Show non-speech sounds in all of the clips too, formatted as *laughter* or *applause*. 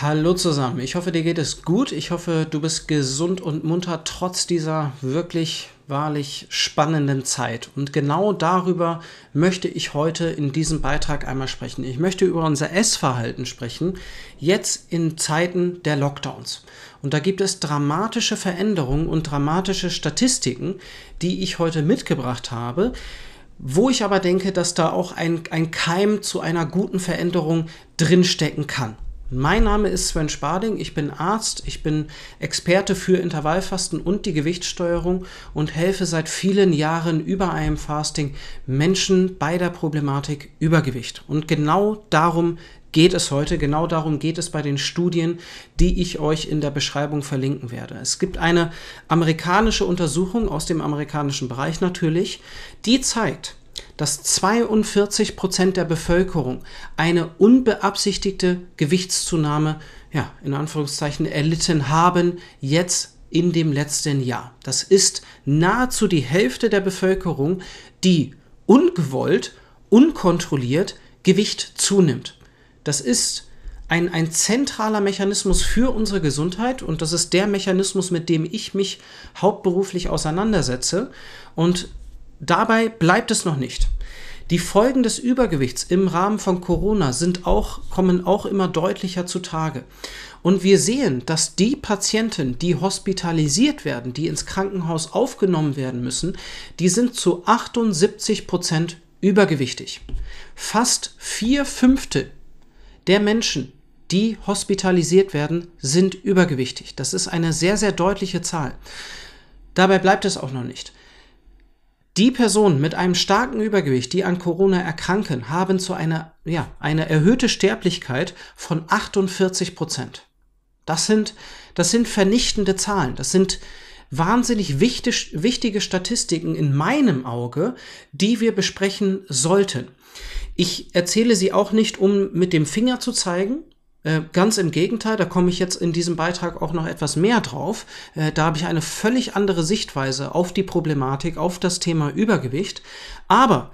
Hallo zusammen, ich hoffe, dir geht es gut. Ich hoffe, du bist gesund und munter trotz dieser wirklich wahrlich spannenden Zeit. Und genau darüber möchte ich heute in diesem Beitrag einmal sprechen. Ich möchte über unser Essverhalten sprechen, jetzt in Zeiten der Lockdowns. Und da gibt es dramatische Veränderungen und dramatische Statistiken, die ich heute mitgebracht habe, wo ich aber denke, dass da auch ein, ein Keim zu einer guten Veränderung drinstecken kann. Mein Name ist Sven Sparding, ich bin Arzt, ich bin Experte für Intervallfasten und die Gewichtssteuerung und helfe seit vielen Jahren über einem Fasting Menschen bei der Problematik Übergewicht. Und genau darum geht es heute, genau darum geht es bei den Studien, die ich euch in der Beschreibung verlinken werde. Es gibt eine amerikanische Untersuchung aus dem amerikanischen Bereich natürlich, die zeigt, dass 42 Prozent der Bevölkerung eine unbeabsichtigte Gewichtszunahme, ja, in Anführungszeichen erlitten haben, jetzt in dem letzten Jahr. Das ist nahezu die Hälfte der Bevölkerung, die ungewollt, unkontrolliert Gewicht zunimmt. Das ist ein, ein zentraler Mechanismus für unsere Gesundheit und das ist der Mechanismus, mit dem ich mich hauptberuflich auseinandersetze. Und Dabei bleibt es noch nicht. Die Folgen des Übergewichts im Rahmen von Corona sind auch, kommen auch immer deutlicher zutage. Und wir sehen, dass die Patienten, die hospitalisiert werden, die ins Krankenhaus aufgenommen werden müssen, die sind zu 78 Prozent übergewichtig. Fast vier Fünfte der Menschen, die hospitalisiert werden, sind übergewichtig. Das ist eine sehr, sehr deutliche Zahl. Dabei bleibt es auch noch nicht. Die Personen mit einem starken Übergewicht, die an Corona erkranken, haben zu einer, ja, eine erhöhte Sterblichkeit von 48 Prozent. Das sind, das sind vernichtende Zahlen. Das sind wahnsinnig wichtig, wichtige Statistiken in meinem Auge, die wir besprechen sollten. Ich erzähle sie auch nicht, um mit dem Finger zu zeigen, ganz im Gegenteil, da komme ich jetzt in diesem Beitrag auch noch etwas mehr drauf. Äh, da habe ich eine völlig andere Sichtweise auf die Problematik, auf das Thema Übergewicht. Aber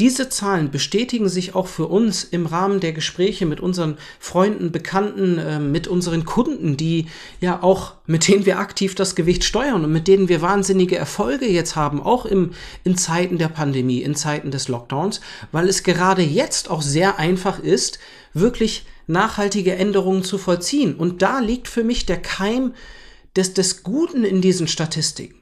diese Zahlen bestätigen sich auch für uns im Rahmen der Gespräche mit unseren Freunden, Bekannten, äh, mit unseren Kunden, die ja auch, mit denen wir aktiv das Gewicht steuern und mit denen wir wahnsinnige Erfolge jetzt haben, auch im, in Zeiten der Pandemie, in Zeiten des Lockdowns, weil es gerade jetzt auch sehr einfach ist, wirklich nachhaltige Änderungen zu vollziehen. Und da liegt für mich der Keim des, des Guten in diesen Statistiken.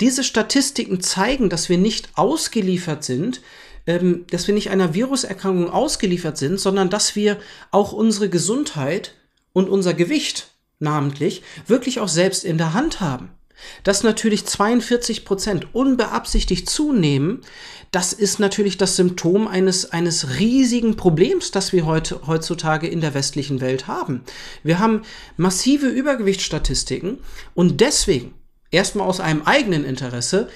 Diese Statistiken zeigen, dass wir nicht ausgeliefert sind, ähm, dass wir nicht einer Viruserkrankung ausgeliefert sind, sondern dass wir auch unsere Gesundheit und unser Gewicht namentlich wirklich auch selbst in der Hand haben. Dass natürlich 42 Prozent unbeabsichtigt zunehmen, das ist natürlich das Symptom eines, eines riesigen Problems, das wir heute, heutzutage in der westlichen Welt haben. Wir haben massive Übergewichtsstatistiken und deswegen, erstmal aus einem eigenen Interesse,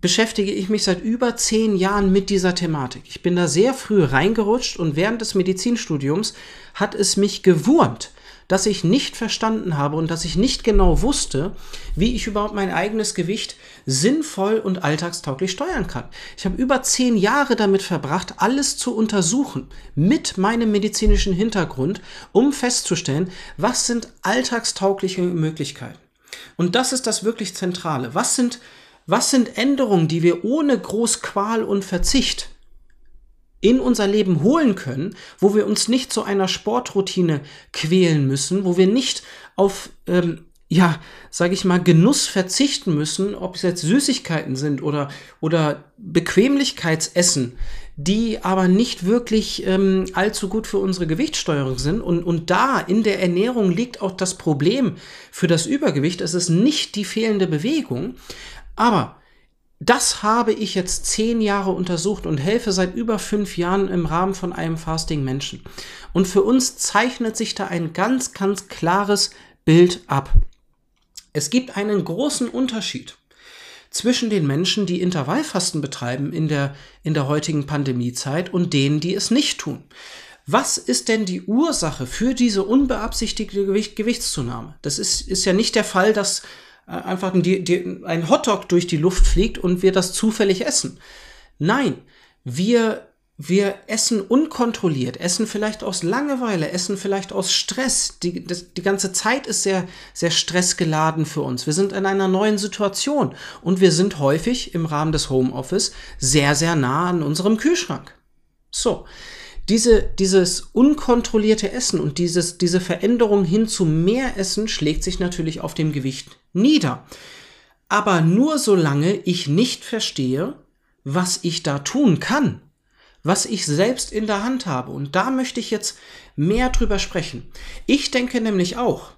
beschäftige ich mich seit über zehn Jahren mit dieser Thematik. Ich bin da sehr früh reingerutscht und während des Medizinstudiums hat es mich gewurmt, dass ich nicht verstanden habe und dass ich nicht genau wusste, wie ich überhaupt mein eigenes Gewicht sinnvoll und alltagstauglich steuern kann. Ich habe über zehn Jahre damit verbracht, alles zu untersuchen mit meinem medizinischen Hintergrund, um festzustellen, was sind alltagstaugliche Möglichkeiten. Und das ist das wirklich Zentrale. Was sind, was sind Änderungen, die wir ohne groß Qual und Verzicht in unser Leben holen können, wo wir uns nicht zu einer Sportroutine quälen müssen, wo wir nicht auf, ähm, ja, sage ich mal, Genuss verzichten müssen, ob es jetzt Süßigkeiten sind oder, oder Bequemlichkeitsessen, die aber nicht wirklich ähm, allzu gut für unsere Gewichtssteuerung sind. Und, und da in der Ernährung liegt auch das Problem für das Übergewicht. Es ist nicht die fehlende Bewegung, aber das habe ich jetzt zehn Jahre untersucht und helfe seit über fünf Jahren im Rahmen von einem Fasting Menschen. Und für uns zeichnet sich da ein ganz, ganz klares Bild ab. Es gibt einen großen Unterschied zwischen den Menschen, die Intervallfasten betreiben in der, in der heutigen Pandemiezeit und denen, die es nicht tun. Was ist denn die Ursache für diese unbeabsichtigte Gewicht, Gewichtszunahme? Das ist, ist ja nicht der Fall, dass einfach die, die, ein Hotdog durch die Luft fliegt und wir das zufällig essen. Nein, wir wir essen unkontrolliert, essen vielleicht aus Langeweile, essen vielleicht aus Stress. Die, das, die ganze Zeit ist sehr, sehr stressgeladen für uns. Wir sind in einer neuen Situation und wir sind häufig im Rahmen des Homeoffice sehr, sehr nah an unserem Kühlschrank. So. Diese, dieses unkontrollierte Essen und dieses, diese Veränderung hin zu mehr Essen schlägt sich natürlich auf dem Gewicht nieder. Aber nur solange ich nicht verstehe, was ich da tun kann was ich selbst in der Hand habe. Und da möchte ich jetzt mehr drüber sprechen. Ich denke nämlich auch,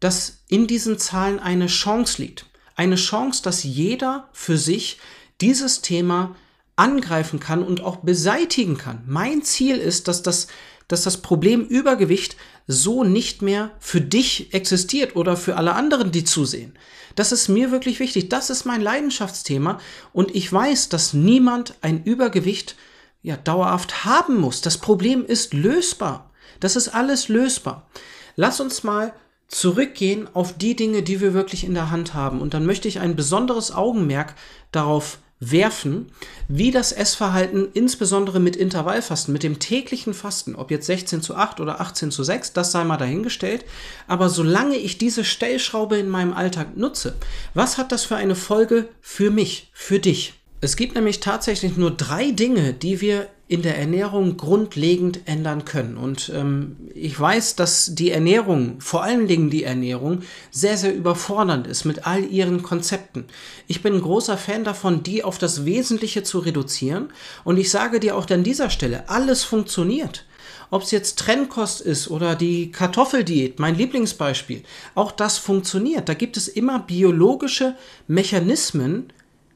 dass in diesen Zahlen eine Chance liegt. Eine Chance, dass jeder für sich dieses Thema angreifen kann und auch beseitigen kann. Mein Ziel ist, dass das, dass das Problem Übergewicht so nicht mehr für dich existiert oder für alle anderen, die zusehen. Das ist mir wirklich wichtig. Das ist mein Leidenschaftsthema und ich weiß, dass niemand ein Übergewicht ja, dauerhaft haben muss. Das Problem ist lösbar. Das ist alles lösbar. Lass uns mal zurückgehen auf die Dinge, die wir wirklich in der Hand haben. Und dann möchte ich ein besonderes Augenmerk darauf werfen, wie das Essverhalten insbesondere mit Intervallfasten, mit dem täglichen Fasten, ob jetzt 16 zu 8 oder 18 zu 6, das sei mal dahingestellt. Aber solange ich diese Stellschraube in meinem Alltag nutze, was hat das für eine Folge für mich, für dich? Es gibt nämlich tatsächlich nur drei Dinge, die wir in der Ernährung grundlegend ändern können. Und ähm, ich weiß, dass die Ernährung, vor allen Dingen die Ernährung, sehr, sehr überfordernd ist mit all ihren Konzepten. Ich bin ein großer Fan davon, die auf das Wesentliche zu reduzieren. Und ich sage dir auch an dieser Stelle, alles funktioniert. Ob es jetzt Trennkost ist oder die Kartoffeldiät, mein Lieblingsbeispiel, auch das funktioniert. Da gibt es immer biologische Mechanismen,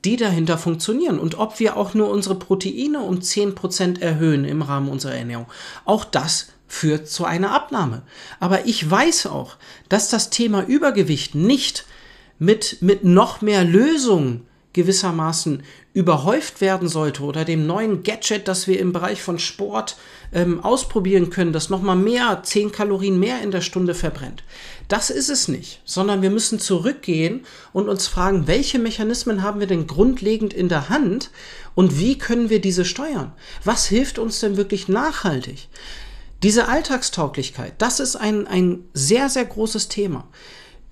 die dahinter funktionieren und ob wir auch nur unsere Proteine um 10% erhöhen im Rahmen unserer Ernährung. Auch das führt zu einer Abnahme. Aber ich weiß auch, dass das Thema Übergewicht nicht mit, mit noch mehr Lösungen gewissermaßen überhäuft werden sollte oder dem neuen Gadget, das wir im Bereich von Sport ähm, ausprobieren können, das nochmal mehr, 10 Kalorien mehr in der Stunde verbrennt. Das ist es nicht, sondern wir müssen zurückgehen und uns fragen, welche Mechanismen haben wir denn grundlegend in der Hand und wie können wir diese steuern? Was hilft uns denn wirklich nachhaltig? Diese Alltagstauglichkeit, das ist ein, ein sehr, sehr großes Thema.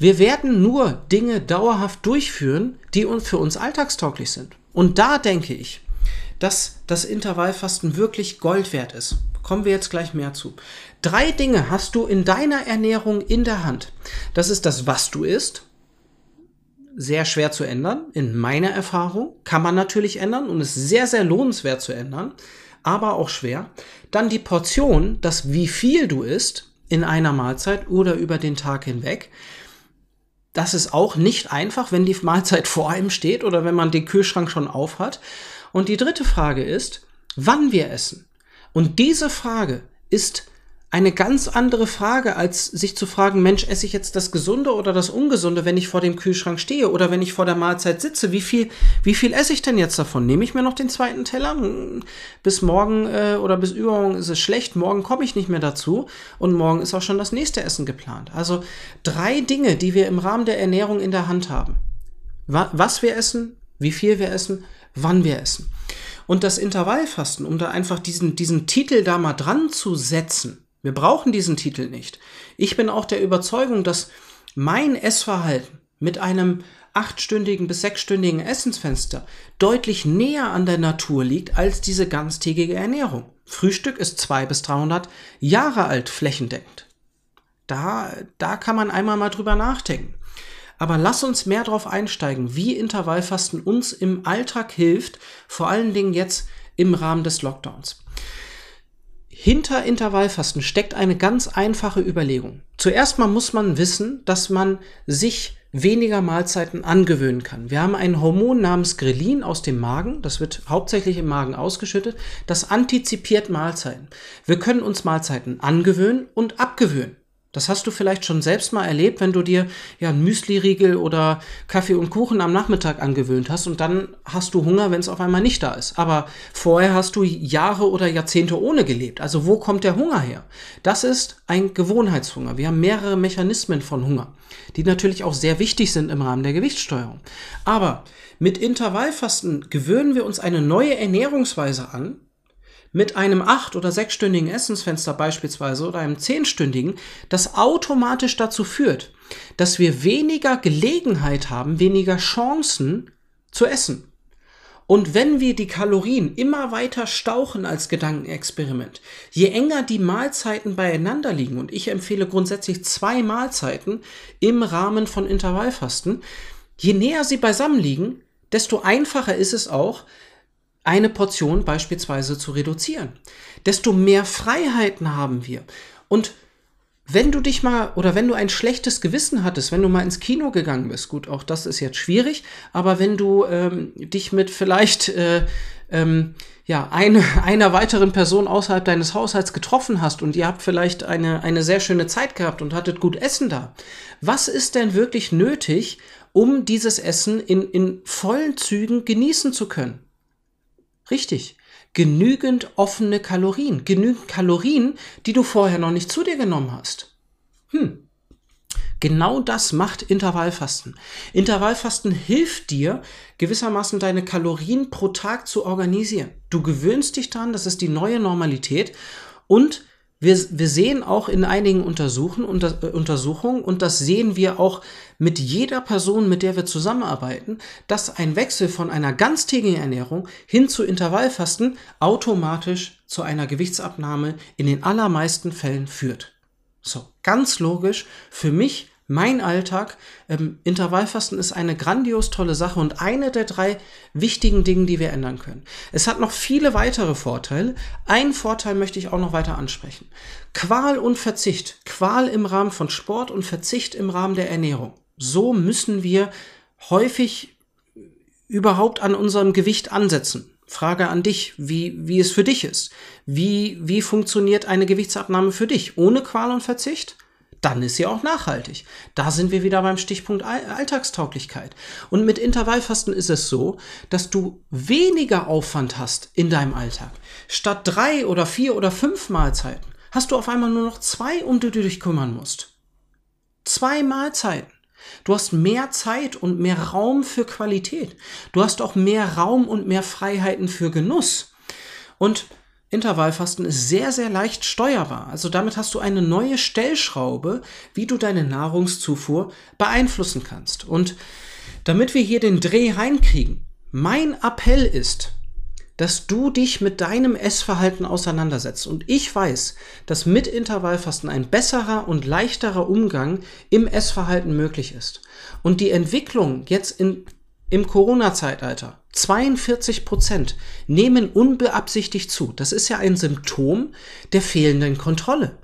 Wir werden nur Dinge dauerhaft durchführen, die für uns alltagstauglich sind. Und da denke ich, dass das Intervallfasten wirklich Gold wert ist. Kommen wir jetzt gleich mehr zu. Drei Dinge hast du in deiner Ernährung in der Hand. Das ist das, was du isst. Sehr schwer zu ändern, in meiner Erfahrung. Kann man natürlich ändern und ist sehr, sehr lohnenswert zu ändern, aber auch schwer. Dann die Portion, das wie viel du isst in einer Mahlzeit oder über den Tag hinweg das ist auch nicht einfach, wenn die Mahlzeit vor einem steht oder wenn man den Kühlschrank schon auf hat. Und die dritte Frage ist, wann wir essen. Und diese Frage ist eine ganz andere Frage, als sich zu fragen, Mensch, esse ich jetzt das Gesunde oder das Ungesunde, wenn ich vor dem Kühlschrank stehe oder wenn ich vor der Mahlzeit sitze? Wie viel, wie viel esse ich denn jetzt davon? Nehme ich mir noch den zweiten Teller? Hm, bis morgen äh, oder bis übermorgen ist es schlecht, morgen komme ich nicht mehr dazu und morgen ist auch schon das nächste Essen geplant. Also drei Dinge, die wir im Rahmen der Ernährung in der Hand haben. Was wir essen, wie viel wir essen, wann wir essen. Und das Intervallfasten, um da einfach diesen, diesen Titel da mal dran zu setzen, wir brauchen diesen Titel nicht. Ich bin auch der Überzeugung, dass mein Essverhalten mit einem achtstündigen bis sechsstündigen Essensfenster deutlich näher an der Natur liegt als diese ganztägige Ernährung. Frühstück ist zwei bis 300 Jahre alt flächendeckend. Da, da kann man einmal mal drüber nachdenken. Aber lass uns mehr darauf einsteigen, wie Intervallfasten uns im Alltag hilft, vor allen Dingen jetzt im Rahmen des Lockdowns. Hinter Intervallfasten steckt eine ganz einfache Überlegung. Zuerst mal muss man wissen, dass man sich weniger Mahlzeiten angewöhnen kann. Wir haben ein Hormon namens Grelin aus dem Magen, das wird hauptsächlich im Magen ausgeschüttet, das antizipiert Mahlzeiten. Wir können uns Mahlzeiten angewöhnen und abgewöhnen. Das hast du vielleicht schon selbst mal erlebt, wenn du dir ja einen Müsli-Riegel oder Kaffee und Kuchen am Nachmittag angewöhnt hast und dann hast du Hunger, wenn es auf einmal nicht da ist. Aber vorher hast du Jahre oder Jahrzehnte ohne gelebt. Also wo kommt der Hunger her? Das ist ein Gewohnheitshunger. Wir haben mehrere Mechanismen von Hunger, die natürlich auch sehr wichtig sind im Rahmen der Gewichtssteuerung. Aber mit Intervallfasten gewöhnen wir uns eine neue Ernährungsweise an, mit einem acht- oder sechsstündigen Essensfenster beispielsweise oder einem zehnstündigen, das automatisch dazu führt, dass wir weniger Gelegenheit haben, weniger Chancen zu essen. Und wenn wir die Kalorien immer weiter stauchen als Gedankenexperiment, je enger die Mahlzeiten beieinander liegen, und ich empfehle grundsätzlich zwei Mahlzeiten im Rahmen von Intervallfasten, je näher sie beisammen liegen, desto einfacher ist es auch, eine Portion beispielsweise zu reduzieren. Desto mehr Freiheiten haben wir. Und wenn du dich mal oder wenn du ein schlechtes Gewissen hattest, wenn du mal ins Kino gegangen bist, gut, auch das ist jetzt schwierig, aber wenn du ähm, dich mit vielleicht äh, ähm, ja, eine, *laughs* einer weiteren Person außerhalb deines Haushalts getroffen hast und ihr habt vielleicht eine, eine sehr schöne Zeit gehabt und hattet gut Essen da. Was ist denn wirklich nötig, um dieses Essen in, in vollen Zügen genießen zu können? Richtig genügend offene Kalorien, genügend Kalorien, die du vorher noch nicht zu dir genommen hast. Hm. Genau das macht Intervallfasten. Intervallfasten hilft dir, gewissermaßen deine Kalorien pro Tag zu organisieren. Du gewöhnst dich dran, das ist die neue Normalität und wir, wir sehen auch in einigen Untersuchen, unter, äh, Untersuchungen, und das sehen wir auch mit jeder Person, mit der wir zusammenarbeiten, dass ein Wechsel von einer ganztägigen Ernährung hin zu Intervallfasten automatisch zu einer Gewichtsabnahme in den allermeisten Fällen führt. So, ganz logisch, für mich mein Alltag. Ähm, Intervallfasten ist eine grandios tolle Sache und eine der drei wichtigen Dinge, die wir ändern können. Es hat noch viele weitere Vorteile. Einen Vorteil möchte ich auch noch weiter ansprechen. Qual und Verzicht. Qual im Rahmen von Sport und Verzicht im Rahmen der Ernährung. So müssen wir häufig überhaupt an unserem Gewicht ansetzen. Frage an dich, wie, wie es für dich ist. Wie, wie funktioniert eine Gewichtsabnahme für dich? Ohne Qual und Verzicht? Dann ist sie auch nachhaltig. Da sind wir wieder beim Stichpunkt Alltagstauglichkeit. Und mit Intervallfasten ist es so, dass du weniger Aufwand hast in deinem Alltag. Statt drei oder vier oder fünf Mahlzeiten hast du auf einmal nur noch zwei, um die du dich kümmern musst. Zwei Mahlzeiten. Du hast mehr Zeit und mehr Raum für Qualität. Du hast auch mehr Raum und mehr Freiheiten für Genuss. Und Intervallfasten ist sehr, sehr leicht steuerbar. Also damit hast du eine neue Stellschraube, wie du deine Nahrungszufuhr beeinflussen kannst. Und damit wir hier den Dreh reinkriegen, mein Appell ist, dass du dich mit deinem Essverhalten auseinandersetzt. Und ich weiß, dass mit Intervallfasten ein besserer und leichterer Umgang im Essverhalten möglich ist. Und die Entwicklung jetzt in, im Corona-Zeitalter 42 Prozent nehmen unbeabsichtigt zu. Das ist ja ein Symptom der fehlenden Kontrolle.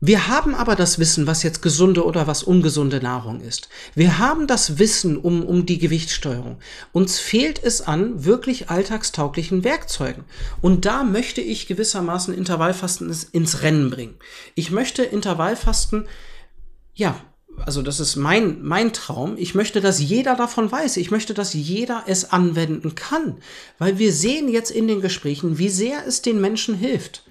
Wir haben aber das Wissen, was jetzt gesunde oder was ungesunde Nahrung ist. Wir haben das Wissen um, um die Gewichtssteuerung. Uns fehlt es an wirklich alltagstauglichen Werkzeugen. Und da möchte ich gewissermaßen Intervallfasten ins Rennen bringen. Ich möchte Intervallfasten, ja, also das ist mein, mein Traum. Ich möchte, dass jeder davon weiß. Ich möchte, dass jeder es anwenden kann. Weil wir sehen jetzt in den Gesprächen, wie sehr es den Menschen hilft.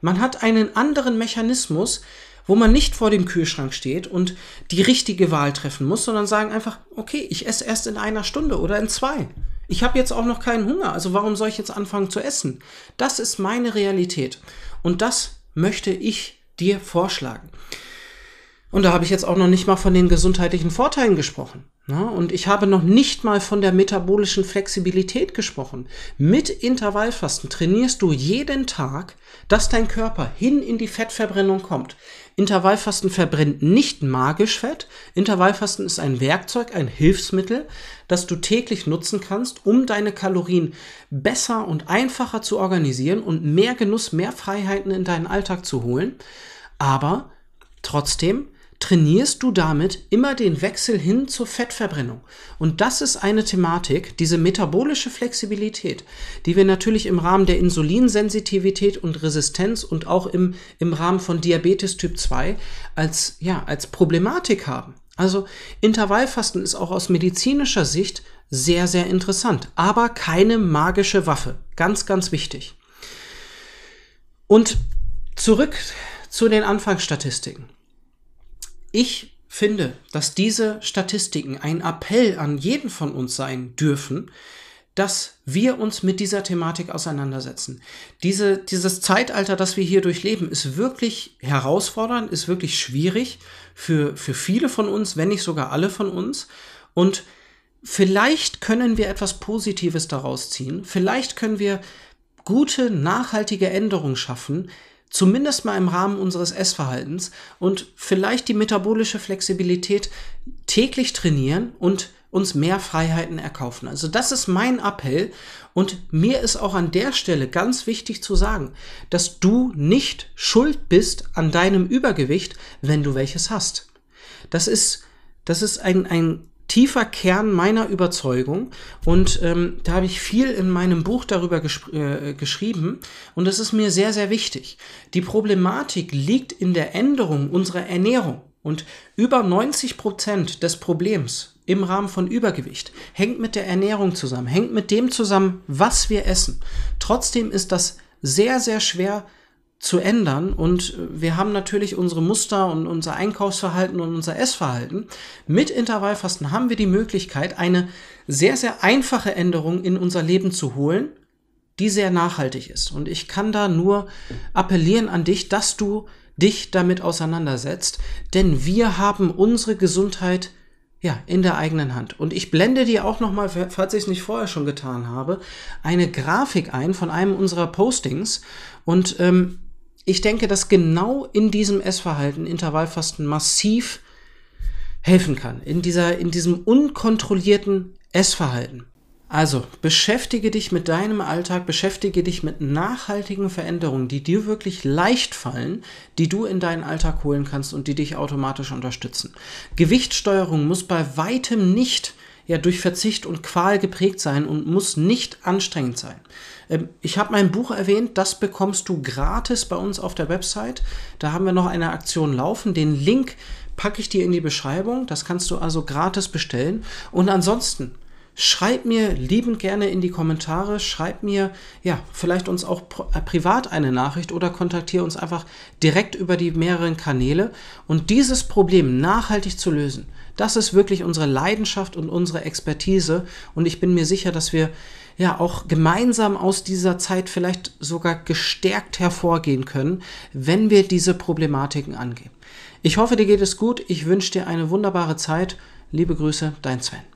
Man hat einen anderen Mechanismus, wo man nicht vor dem Kühlschrank steht und die richtige Wahl treffen muss, sondern sagen einfach, okay, ich esse erst in einer Stunde oder in zwei. Ich habe jetzt auch noch keinen Hunger, also warum soll ich jetzt anfangen zu essen? Das ist meine Realität. Und das möchte ich dir vorschlagen. Und da habe ich jetzt auch noch nicht mal von den gesundheitlichen Vorteilen gesprochen. Ja, und ich habe noch nicht mal von der metabolischen Flexibilität gesprochen. Mit Intervallfasten trainierst du jeden Tag, dass dein Körper hin in die Fettverbrennung kommt. Intervallfasten verbrennt nicht magisch Fett. Intervallfasten ist ein Werkzeug, ein Hilfsmittel, das du täglich nutzen kannst, um deine Kalorien besser und einfacher zu organisieren und mehr Genuss, mehr Freiheiten in deinen Alltag zu holen. Aber trotzdem trainierst du damit immer den Wechsel hin zur Fettverbrennung. Und das ist eine Thematik, diese metabolische Flexibilität, die wir natürlich im Rahmen der Insulinsensitivität und Resistenz und auch im, im Rahmen von Diabetes Typ 2 als, ja, als Problematik haben. Also Intervallfasten ist auch aus medizinischer Sicht sehr, sehr interessant, aber keine magische Waffe. Ganz, ganz wichtig. Und zurück zu den Anfangsstatistiken. Ich finde, dass diese Statistiken ein Appell an jeden von uns sein dürfen, dass wir uns mit dieser Thematik auseinandersetzen. Diese, dieses Zeitalter, das wir hier durchleben, ist wirklich herausfordernd, ist wirklich schwierig für, für viele von uns, wenn nicht sogar alle von uns. Und vielleicht können wir etwas Positives daraus ziehen. Vielleicht können wir gute, nachhaltige Änderungen schaffen, zumindest mal im Rahmen unseres Essverhaltens und vielleicht die metabolische Flexibilität täglich trainieren und uns mehr Freiheiten erkaufen. Also das ist mein Appell und mir ist auch an der Stelle ganz wichtig zu sagen, dass du nicht schuld bist an deinem Übergewicht, wenn du welches hast. Das ist, das ist ein, ein tiefer Kern meiner Überzeugung und ähm, da habe ich viel in meinem Buch darüber äh, geschrieben und das ist mir sehr, sehr wichtig. Die Problematik liegt in der Änderung unserer Ernährung und über 90 Prozent des Problems im Rahmen von Übergewicht hängt mit der Ernährung zusammen, hängt mit dem zusammen, was wir essen. Trotzdem ist das sehr, sehr schwer zu ändern. Und wir haben natürlich unsere Muster und unser Einkaufsverhalten und unser Essverhalten. Mit Intervallfasten haben wir die Möglichkeit, eine sehr, sehr einfache Änderung in unser Leben zu holen, die sehr nachhaltig ist. Und ich kann da nur appellieren an dich, dass du dich damit auseinandersetzt, denn wir haben unsere Gesundheit ja, in der eigenen Hand. Und ich blende dir auch nochmal, falls ich es nicht vorher schon getan habe, eine Grafik ein von einem unserer Postings. Und ähm, ich denke, dass genau in diesem Essverhalten Intervallfasten massiv helfen kann. In dieser, in diesem unkontrollierten Essverhalten. Also beschäftige dich mit deinem Alltag, beschäftige dich mit nachhaltigen Veränderungen, die dir wirklich leicht fallen, die du in deinen Alltag holen kannst und die dich automatisch unterstützen. Gewichtssteuerung muss bei weitem nicht ja durch Verzicht und Qual geprägt sein und muss nicht anstrengend sein. Ähm, ich habe mein Buch erwähnt, das bekommst du gratis bei uns auf der Website. Da haben wir noch eine Aktion laufen. Den Link packe ich dir in die Beschreibung. Das kannst du also gratis bestellen. Und ansonsten Schreib mir liebend gerne in die Kommentare, schreib mir, ja, vielleicht uns auch äh, privat eine Nachricht oder kontaktiere uns einfach direkt über die mehreren Kanäle. Und dieses Problem nachhaltig zu lösen, das ist wirklich unsere Leidenschaft und unsere Expertise. Und ich bin mir sicher, dass wir ja auch gemeinsam aus dieser Zeit vielleicht sogar gestärkt hervorgehen können, wenn wir diese Problematiken angehen. Ich hoffe, dir geht es gut. Ich wünsche dir eine wunderbare Zeit. Liebe Grüße, dein Sven.